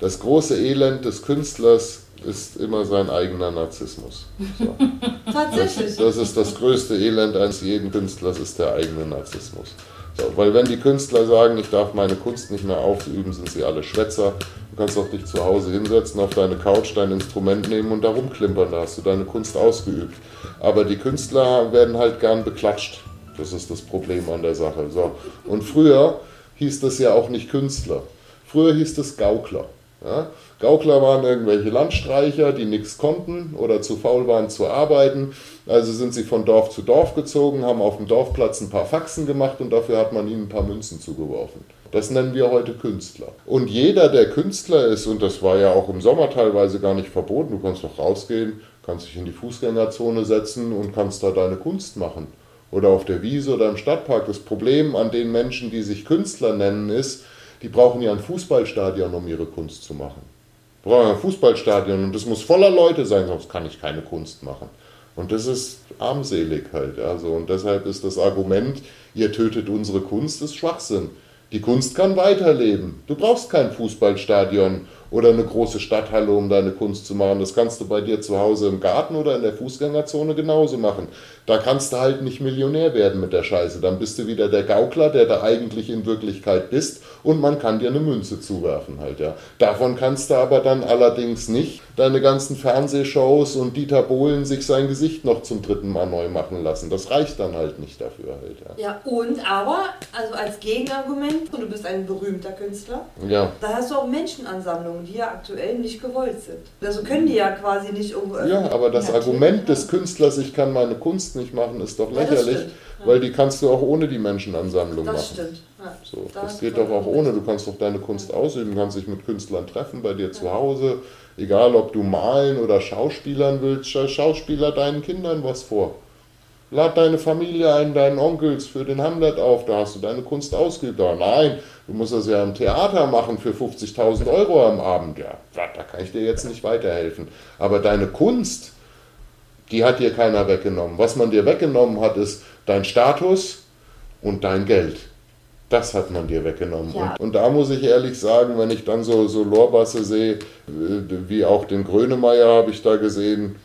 Das große Elend des Künstlers ist immer sein eigener Narzissmus. So. Tatsächlich. Das, das ist das größte Elend eines jeden Künstlers, ist der eigene Narzissmus. So, weil wenn die Künstler sagen, ich darf meine Kunst nicht mehr ausüben, sind sie alle Schwätzer. Du kannst doch dich zu Hause hinsetzen, auf deine Couch dein Instrument nehmen und da rumklimpern, da hast du deine Kunst ausgeübt. Aber die Künstler werden halt gern beklatscht. Das ist das Problem an der Sache. So. Und früher hieß das ja auch nicht Künstler. Früher hieß das Gaukler. Ja? Gaukler waren irgendwelche Landstreicher, die nichts konnten oder zu faul waren zu arbeiten. Also sind sie von Dorf zu Dorf gezogen, haben auf dem Dorfplatz ein paar Faxen gemacht und dafür hat man ihnen ein paar Münzen zugeworfen. Das nennen wir heute Künstler. Und jeder, der Künstler ist, und das war ja auch im Sommer teilweise gar nicht verboten, du kannst doch rausgehen, kannst dich in die Fußgängerzone setzen und kannst da deine Kunst machen. Oder auf der Wiese oder im Stadtpark. Das Problem an den Menschen, die sich Künstler nennen, ist, die brauchen ja ein Fußballstadion, um ihre Kunst zu machen. Brauchen ein Fußballstadion und das muss voller Leute sein, sonst kann ich keine Kunst machen. Und das ist armselig halt. Also, und deshalb ist das Argument, ihr tötet unsere Kunst, ist Schwachsinn. Die Kunst kann weiterleben. Du brauchst kein Fußballstadion oder eine große Stadthalle, um deine Kunst zu machen. Das kannst du bei dir zu Hause im Garten oder in der Fußgängerzone genauso machen. Da kannst du halt nicht Millionär werden mit der Scheiße. Dann bist du wieder der Gaukler, der da eigentlich in Wirklichkeit bist und man kann dir eine Münze zuwerfen halt, ja. Davon kannst du aber dann allerdings nicht deine ganzen Fernsehshows und Dieter Bohlen sich sein Gesicht noch zum dritten Mal neu machen lassen. Das reicht dann halt nicht dafür halt, ja. Ja, und aber, also als Gegenargument, du bist ein berühmter Künstler, Ja. da hast du auch Menschenansammlungen, die ja aktuell nicht gewollt sind. Also können die ja quasi nicht irgendwo Ja, aber das Natürlich, Argument ja. des Künstlers, ich kann meine Kunst nicht machen, ist doch Ja, das lächerlich. Ja. weil die kannst du auch ohne die Menschenansammlung Das machen. stimmt. Ja. So, Da das hast geht doch auch ohne. Du kannst doch deine Kunst ausüben, kannst dich mit Künstlern treffen bei dir zu Hause. Egal, ob du malen oder schauspielern willst, scha- schauspieler deinen Kindern was vor. Lad deine Familie ein, deinen Onkels für den Hamlet auf, da hast du deine Kunst ausgeübt. Aber nein, du musst das ja im Theater machen für 50.000 Euro am Abend. Ja, da kann ich dir jetzt nicht weiterhelfen. Aber deine Kunst, die hat dir keiner weggenommen. Was man dir weggenommen hat, ist dein Status und dein Geld. Das hat man dir weggenommen. Ja. Und, und da muss ich ehrlich sagen, wenn ich dann so, so Lorbasse sehe, äh, wie auch den Grönemeyer habe ich da gesehen,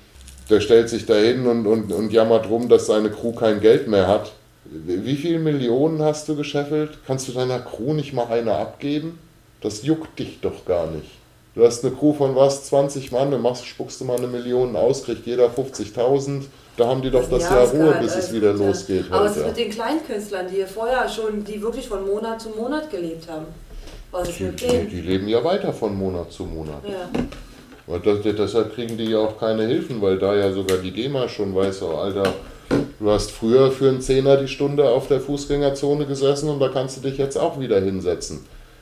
der stellt sich da hin und, und, und jammert rum, dass seine Crew kein Geld mehr hat. Wie viele Millionen hast du gescheffelt? Kannst du deiner Crew nicht mal eine abgeben? Das juckt dich doch gar nicht. Du hast eine Crew von was? 20 Mann, du machst, spuckst du mal eine Million aus, kriegt jeder 50.000. Da haben die doch das Jahr Ruhe, bis es alles wieder ja. losgeht. Aber halt, es ist ja. mit den Kleinkünstlern, die vorher schon, die wirklich von Monat zu Monat gelebt haben. Was ist Die, mit die, denen? die leben ja weiter von Monat zu Monat. Ja. Und das, deshalb kriegen die ja auch keine Hilfen, weil da ja sogar die GEMA schon weiß, oh Alter, du hast früher für einen Zehner die Stunde auf der Fußgängerzone gesessen und da kannst du dich jetzt auch wieder hinsetzen.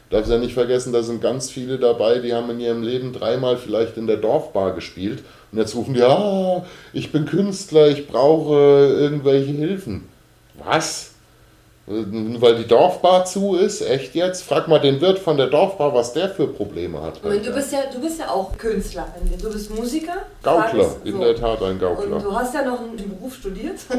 Darfst ja nicht vergessen, da sind ganz viele dabei, die haben in ihrem Leben dreimal vielleicht in der Dorfbar gespielt und jetzt rufen die, ah, ich bin Künstler, ich brauche irgendwelche Hilfen. Was? Weil die Dorfbar zu ist? Echt jetzt? Frag mal den Wirt von der Dorfbar, was der für Probleme hat. Und du bist ja, du bist ja auch Künstler. Du bist Musiker. Gaukler, Tages- in so. der Tat ein Und Gaukler. du hast ja noch einen Beruf studiert.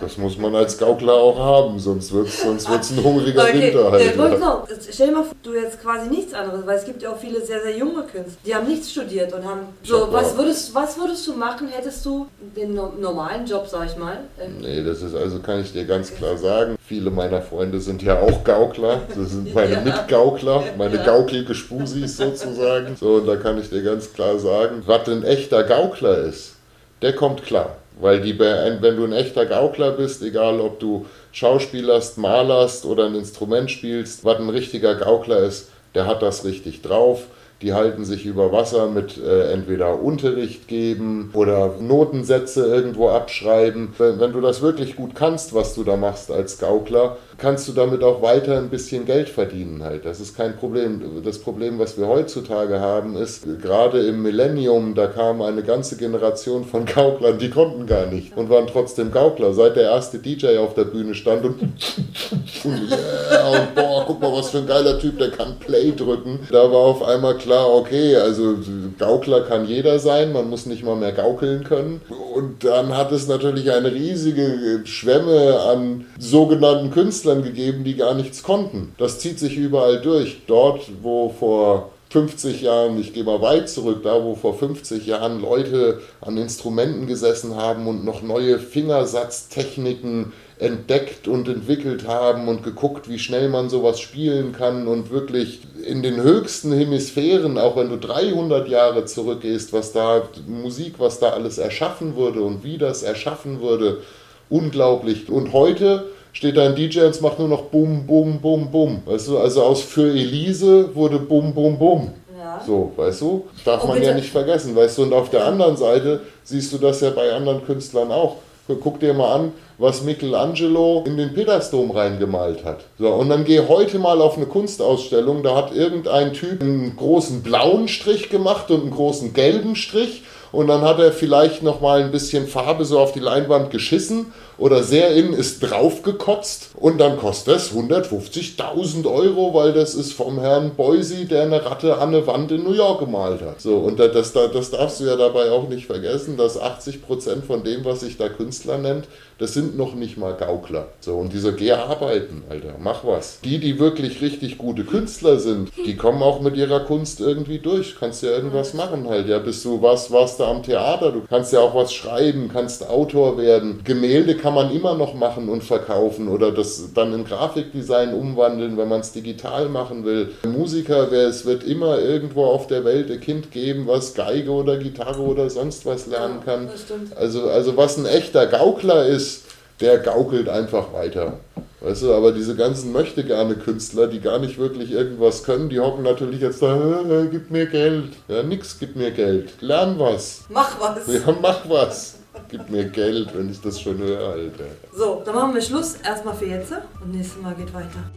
Das muss man als Gaukler auch haben, sonst wird es sonst wird's ein hungriger Winter äh, halt. wollte noch, stell dir mal vor, du jetzt quasi nichts anderes, weil es gibt ja auch viele sehr, sehr junge Künstler, die haben nichts studiert und haben. So, was würdest, was würdest du machen, hättest du den no normalen Job, sag ich mal? äh, Nee, das ist also, kann ich dir ganz klar sagen. Viele meiner Freunde sind ja auch Gaukler. Das sind meine Ja. Mitgaukler, meine Ja. gaukelige Spusis sozusagen. So, und da kann ich dir ganz klar sagen, was ein echter Gaukler ist, der kommt klar. Weil die, wenn du ein echter Gaukler bist, egal ob du schauspielerst, malerst oder ein Instrument spielst, was ein richtiger Gaukler ist, der hat das richtig drauf. Die halten sich über Wasser mit äh, entweder Unterricht geben oder Notensätze irgendwo abschreiben. Wenn, wenn du das wirklich gut kannst, was du da machst als Gaukler, kannst du damit auch weiter ein bisschen Geld verdienen halt. Das ist kein Problem. Das Problem, was wir heutzutage haben, ist, gerade im Millennium, da kam eine ganze Generation von Gauklern, die konnten gar nicht und waren trotzdem Gaukler. Seit der erste DJ auf der Bühne stand und und, ja, und boah, guck mal, was für ein geiler Typ, der kann Play drücken. Da war auf einmal klar, okay, also Gaukler kann jeder sein, man muss nicht mal mehr gaukeln können. Und dann hat es natürlich eine riesige Schwemme an sogenannten Künstlern gegeben, die gar nichts konnten. Das zieht sich überall durch. Dort, wo vor 50 Jahren, ich gehe mal weit zurück, da wo vor 50 Jahren Leute an Instrumenten gesessen haben und noch neue Fingersatztechniken entdeckt und entwickelt haben und geguckt, wie schnell man sowas spielen kann und wirklich in den höchsten Hemisphären, auch wenn du 300 Jahre zurückgehst, was da Musik, was da alles erschaffen wurde und wie das erschaffen wurde, unglaublich. Und heute steht da ein DJ und es macht nur noch Bum, Bum, Bum, Bum. Weißt du, also aus für Elise wurde Bum, Bum, Bum. Ja. So, weißt du? Darf Oh, man bitte. ja nicht vergessen, weißt du? Und auf der anderen Seite siehst du das ja bei anderen Künstlern auch. Guck dir mal an, was Michelangelo in den Petersdom reingemalt hat. So, und dann geh heute mal auf eine Kunstausstellung, da hat irgendein Typ einen großen blauen Strich gemacht und einen großen gelben Strich und dann hat er vielleicht noch mal ein bisschen Farbe so auf die Leinwand geschissen oder sehr in ist draufgekotzt und dann kostet es 150.000 Euro, weil das ist vom Herrn Boise, der eine Ratte an eine Wand in New York gemalt hat. So, und da- das, das, darfst du ja dabei auch nicht vergessen, dass 80% von dem, was sich da Künstler nennt, das sind noch nicht mal Gaukler. So, und diese geh arbeiten, Alter, mach was. Die, die wirklich richtig gute Künstler sind, die kommen auch mit ihrer Kunst irgendwie durch. Kannst ja irgendwas machen halt. Ja, bist du was, warst du am Theater, du kannst ja auch was schreiben, kannst Autor werden. Gemälde kann man immer noch machen und verkaufen oder das dann in Grafikdesign umwandeln, wenn man es digital machen will. Musiker, wer es wird immer irgendwo auf der Welt ein Kind geben, was Geige oder Gitarre oder sonst was lernen kann. Also, also was ein echter Gaukler ist, der gaukelt einfach weiter. Weißt du, aber diese ganzen möchte gerne Künstler, die gar nicht wirklich irgendwas können, die hocken natürlich jetzt da, äh, gib mir Geld. Ja, nix, gib mir Geld. Lern was. Mach was. Ja, mach was. Gib mir Geld, wenn ich das schon höre, Alter. So, dann machen wir Schluss erstmal für jetzt und nächstes Mal geht weiter.